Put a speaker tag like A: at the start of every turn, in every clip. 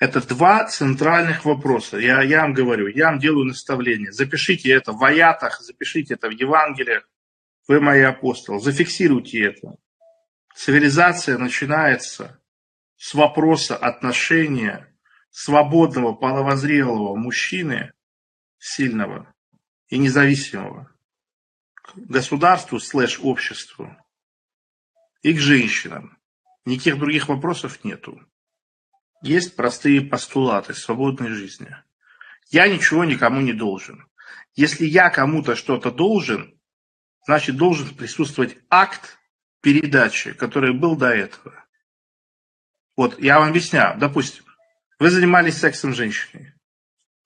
A: Это два центральных вопроса. Я, я вам говорю, я вам делаю наставление. Запишите это в аятах, запишите это в Евангелиях. Вы мои апостол. Зафиксируйте это. Цивилизация начинается с вопроса отношения свободного, половозрелого мужчины, сильного и независимого, к государству слэш обществу и к женщинам. Никаких других вопросов нету. Есть простые постулаты свободной жизни. Я ничего никому не должен. Если я кому-то что-то должен, значит должен присутствовать акт передачи, который был до этого. Вот, я вам объясняю. Допустим, вы занимались сексом с женщиной.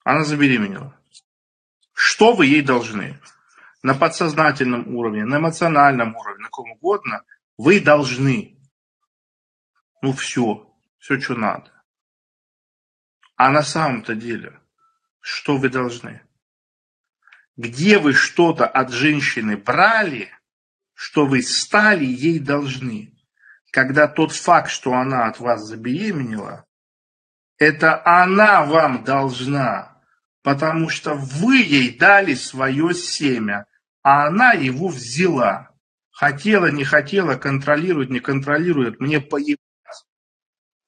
A: Она забеременела. Что вы ей должны? На подсознательном уровне, на эмоциональном уровне, на каком угодно, вы должны. Ну все, все, что надо. А на самом-то деле, что вы должны? Где вы что-то от женщины брали, что вы стали ей должны? Когда тот факт, что она от вас забеременела, это она вам должна, потому что вы ей дали свое семя, а она его взяла. Хотела, не хотела, контролирует, не контролирует, мне поебать.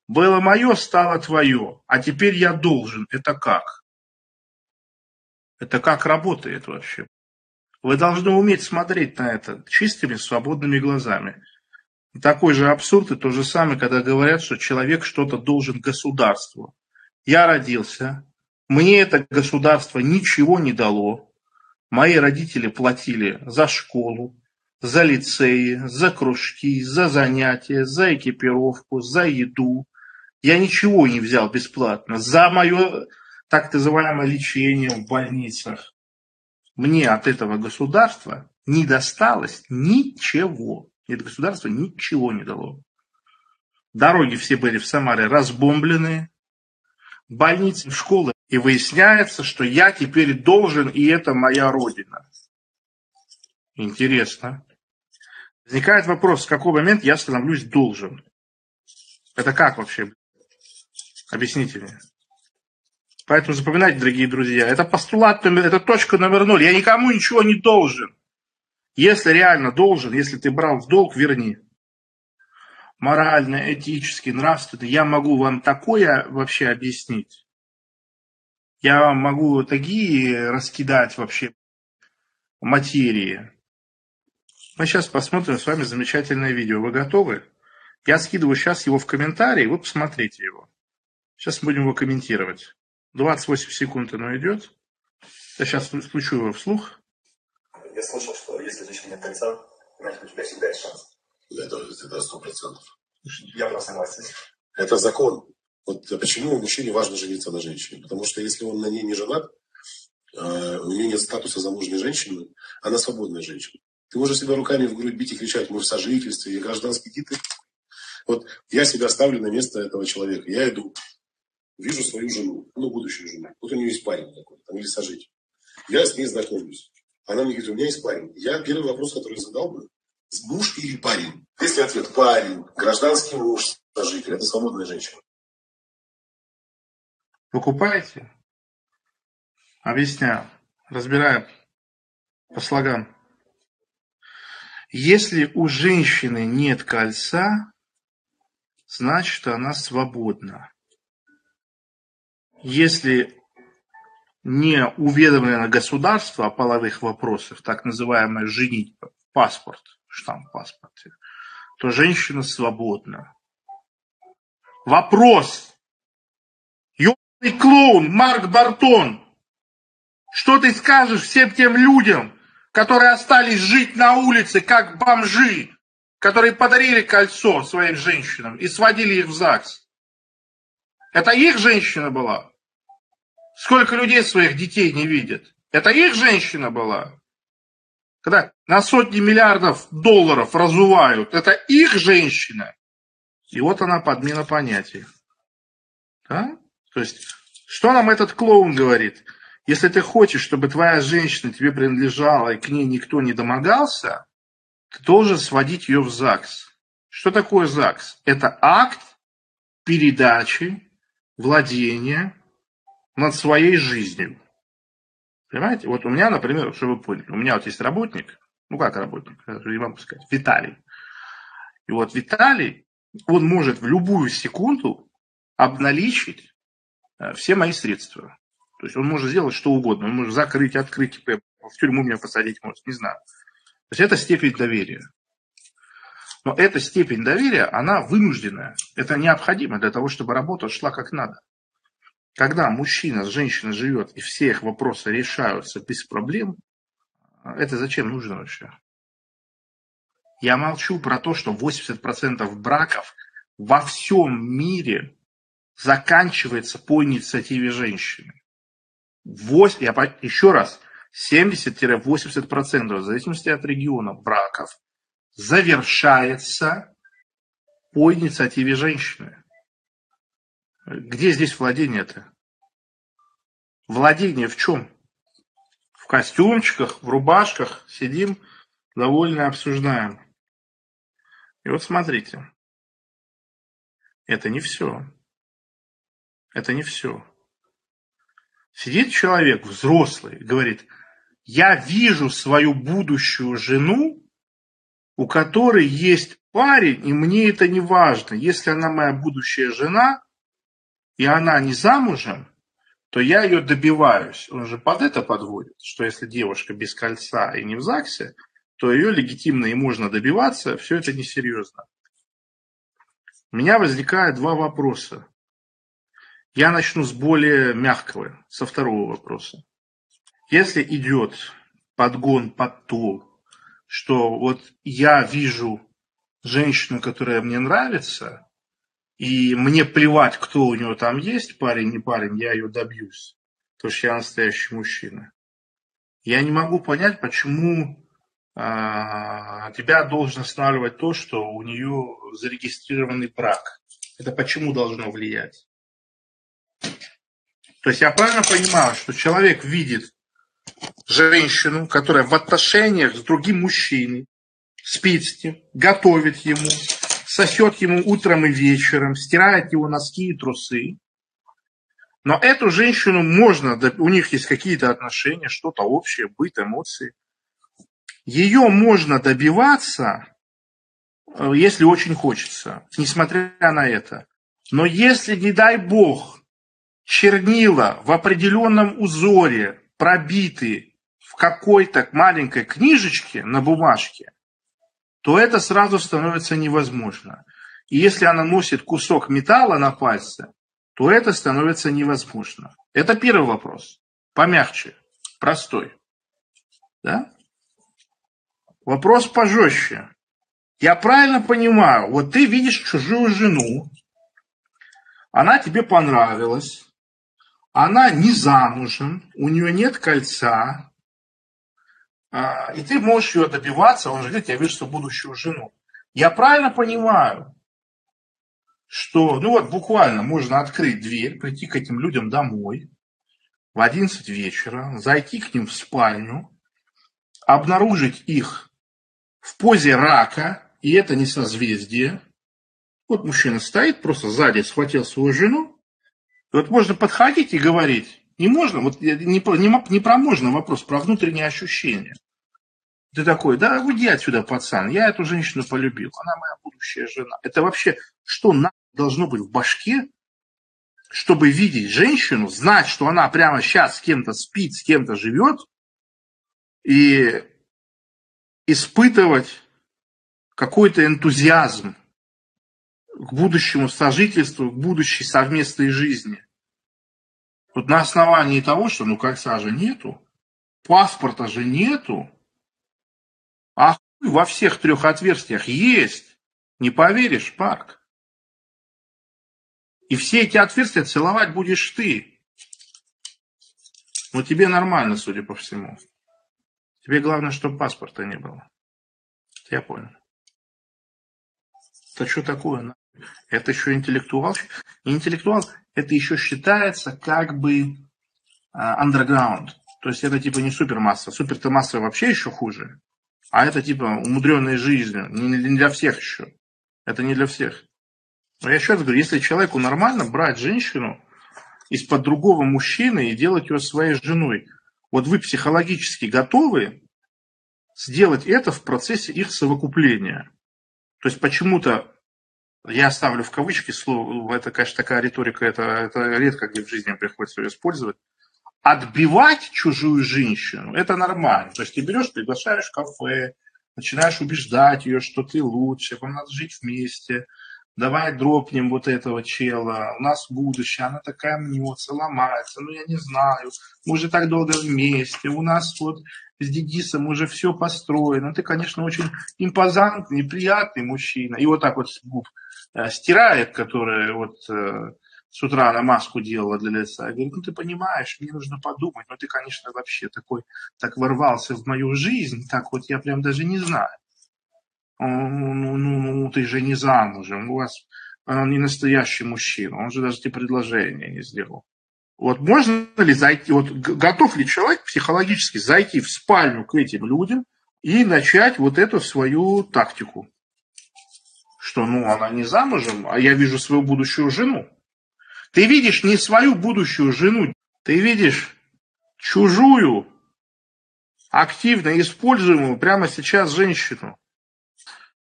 A: Было мое, стало твое, а теперь я должен. Это как? Это как работает вообще? Вы должны уметь смотреть на это чистыми, свободными глазами. Такой же абсурд и то же самое, когда говорят, что человек что-то должен государству. Я родился, мне это государство ничего не дало. Мои родители платили за школу, за лицеи, за кружки, за занятия, за экипировку, за еду, я ничего не взял бесплатно за мое так называемое лечение в больницах. Мне от этого государства не досталось ничего. Это государство ничего не дало. Дороги все были в Самаре разбомблены, больницы, школы. И выясняется, что я теперь должен, и это моя родина. Интересно. Возникает вопрос, в какой момент я становлюсь должен. Это как вообще? Объясните мне. Поэтому запоминайте, дорогие друзья, это постулат, это точка номер ноль. Я никому ничего не должен. Если реально должен, если ты брал в долг, верни. Морально, этически, нравственно, я могу вам такое вообще объяснить. Я вам могу такие раскидать вообще материи. Мы сейчас посмотрим с вами замечательное видео. Вы готовы? Я скидываю сейчас его в комментарии, вы посмотрите его. Сейчас будем его комментировать. 28 секунд оно идет. Я сейчас включу его вслух.
B: Я слышал, что если у женщины нет кольца, значит, у тебя всегда есть шанс.
C: Это, это сто процентов.
B: Я просто согласен.
C: Это закон. Вот почему мужчине важно жениться на женщине? Потому что если он на ней не женат, э, у нее нет статуса замужней женщины, она свободная женщина. Ты можешь себя руками в грудь бить и кричать, мы в сожительстве, и гражданский титул. Вот я себя ставлю на место этого человека. Я иду вижу свою жену, ну, будущую жену. Вот у нее есть парень такой, там, или сожитель. Я с ней знакомлюсь. Она мне говорит, у меня есть парень. Я первый вопрос, который задал бы, муж или парень? Если ответ парень, гражданский муж, сожитель, это свободная женщина.
A: Покупаете? Объясняю. Разбираем по слогам. Если у женщины нет кольца, значит она свободна если не уведомлено государство о половых вопросах, так называемое женить паспорт, штамп в паспорте, то женщина свободна. Вопрос. Ёбаный клоун Марк Бартон. Что ты скажешь всем тем людям, которые остались жить на улице, как бомжи, которые подарили кольцо своим женщинам и сводили их в ЗАГС? Это их женщина была? Сколько людей своих детей не видят? Это их женщина была? Когда на сотни миллиардов долларов разувают, это их женщина. И вот она подмена понятий. Да? То есть, что нам этот клоун говорит? Если ты хочешь, чтобы твоя женщина тебе принадлежала и к ней никто не домогался, ты должен сводить ее в ЗАГС. Что такое ЗАГС? Это акт передачи владения над своей жизнью. Понимаете? Вот у меня, например, чтобы вы поняли, у меня вот есть работник, ну как работник, я не могу сказать, Виталий. И вот Виталий, он может в любую секунду обналичить э, все мои средства. То есть он может сделать что угодно. Он может закрыть, открыть, в тюрьму меня посадить может, не знаю. То есть это степень доверия. Но эта степень доверия, она вынужденная. Это необходимо для того, чтобы работа шла как надо. Когда мужчина с женщиной живет и все их вопросы решаются без проблем, это зачем нужно вообще? Я молчу про то, что 80% браков во всем мире заканчивается по инициативе женщины. 8, я, еще раз, 70-80% в зависимости от региона браков завершается по инициативе женщины. Где здесь владение-то? Владение в чем? В костюмчиках, в рубашках сидим, довольно обсуждаем. И вот смотрите, это не все. Это не все. Сидит человек взрослый, говорит, я вижу свою будущую жену, у которой есть парень, и мне это не важно. Если она моя будущая жена, и она не замужем, то я ее добиваюсь. Он же под это подводит, что если девушка без кольца и не в ЗАГСе, то ее легитимно и можно добиваться, все это несерьезно. У меня возникает два вопроса. Я начну с более мягкого, со второго вопроса. Если идет подгон под то, что вот я вижу женщину, которая мне нравится, и мне плевать, кто у него там есть, парень, не парень, я ее добьюсь, потому что я настоящий мужчина. Я не могу понять, почему а, тебя должен останавливать то, что у нее зарегистрированный брак. Это почему должно влиять? То есть я правильно понимаю, что человек видит женщину, которая в отношениях с другим мужчиной, спит с ним, готовит ему, сосет ему утром и вечером, стирает его носки и трусы. Но эту женщину можно, у них есть какие-то отношения, что-то общее, быт, эмоции. Ее можно добиваться, э, если очень хочется, несмотря на это. Но если, не дай бог, чернила в определенном узоре пробиты в какой-то маленькой книжечке на бумажке, то это сразу становится невозможно. И если она носит кусок металла на пальце, то это становится невозможно. Это первый вопрос. Помягче, простой. Да? Вопрос пожестче. Я правильно понимаю, вот ты видишь чужую жену, она тебе понравилась, она не замужем, у нее нет кольца, и ты можешь ее добиваться, он же говорит, я вижу свою будущую жену. Я правильно понимаю, что, ну вот буквально можно открыть дверь, прийти к этим людям домой в 11 вечера, зайти к ним в спальню, обнаружить их в позе рака, и это не созвездие. Вот мужчина стоит, просто сзади схватил свою жену, вот можно подходить и говорить. Не можно, вот не, не, не про можно вопрос, про внутренние ощущения. Ты такой, да уйди отсюда, пацан, я эту женщину полюбил, она моя будущая жена. Это вообще, что нам должно быть в башке, чтобы видеть женщину, знать, что она прямо сейчас с кем-то спит, с кем-то живет, и испытывать какой-то энтузиазм к будущему сожительству, к будущей совместной жизни. Вот на основании того, что ну кольца же нету, паспорта же нету, а хуй во всех трех отверстиях есть. Не поверишь, парк. И все эти отверстия целовать будешь ты. Но тебе нормально, судя по всему. Тебе главное, чтобы паспорта не было. Я понял. Это что такое? Это еще интеллектуал. интеллектуал это еще считается как бы underground. То есть это типа не супермасса. Супер-то масса вообще еще хуже. А это типа умудренная жизнью. Не для всех еще. Это не для всех. Но я еще раз говорю, если человеку нормально брать женщину из-под другого мужчины и делать ее своей женой. Вот вы психологически готовы сделать это в процессе их совокупления. То есть почему-то, я ставлю в кавычки слово, это, конечно, такая риторика, это, это редко где в жизни приходится ее использовать. Отбивать чужую женщину, это нормально. То есть ты берешь, приглашаешь в кафе, начинаешь убеждать ее, что ты лучше, вам надо жить вместе, давай дропнем вот этого чела, у нас будущее, она такая мнется, ломается, ну я не знаю, мы уже так долго вместе, у нас вот с Дедисом уже все построено, ты, конечно, очень импозантный, приятный мужчина, и вот так вот губ э, стирает, которая вот э, с утра она маску делала для лица. Я говорю, ну ты понимаешь, мне нужно подумать, ну ты, конечно, вообще такой, так ворвался в мою жизнь, так вот я прям даже не знаю. Ну, ну, ну, ну ты же не замужем, у вас он не настоящий мужчина, он же даже тебе предложение не сделал. Вот можно ли зайти, вот готов ли человек психологически зайти в спальню к этим людям и начать вот эту свою тактику? Что, ну, она не замужем, а я вижу свою будущую жену. Ты видишь не свою будущую жену, ты видишь чужую, активно используемую прямо сейчас женщину.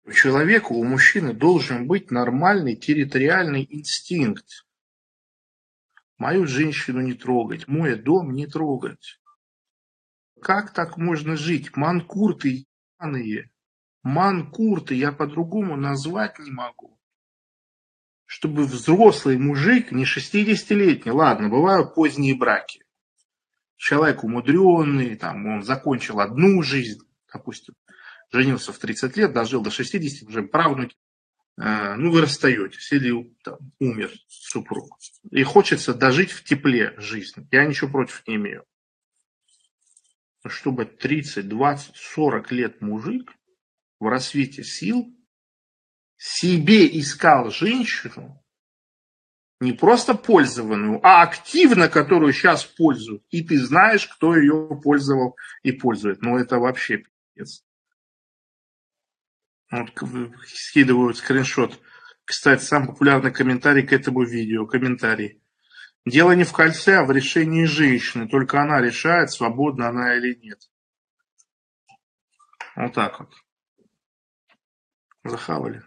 A: У человека, у мужчины должен быть нормальный территориальный инстинкт. Мою женщину не трогать, мой дом не трогать. Как так можно жить? Манкурты ебаные. Манкурты я по-другому назвать не могу. Чтобы взрослый мужик, не 60-летний, ладно, бывают поздние браки. Человек умудренный, там, он закончил одну жизнь, допустим, женился в 30 лет, дожил до 60, уже правнуки, э, ну вы расстаетесь или там, умер супруг. И хочется дожить в тепле жизнь. Я ничего против не имею. Чтобы 30, 20, 40 лет мужик в рассвете сил себе искал женщину, не просто пользованную, а активно, которую сейчас пользуют. И ты знаешь, кто ее пользовал и пользует. Ну, это вообще пиздец. Вот, скидывают скриншот. Кстати, самый популярный комментарий к этому видео. Комментарий. Дело не в кольце, а в решении женщины. Только она решает, свободна она или нет. Вот так вот. Захавали.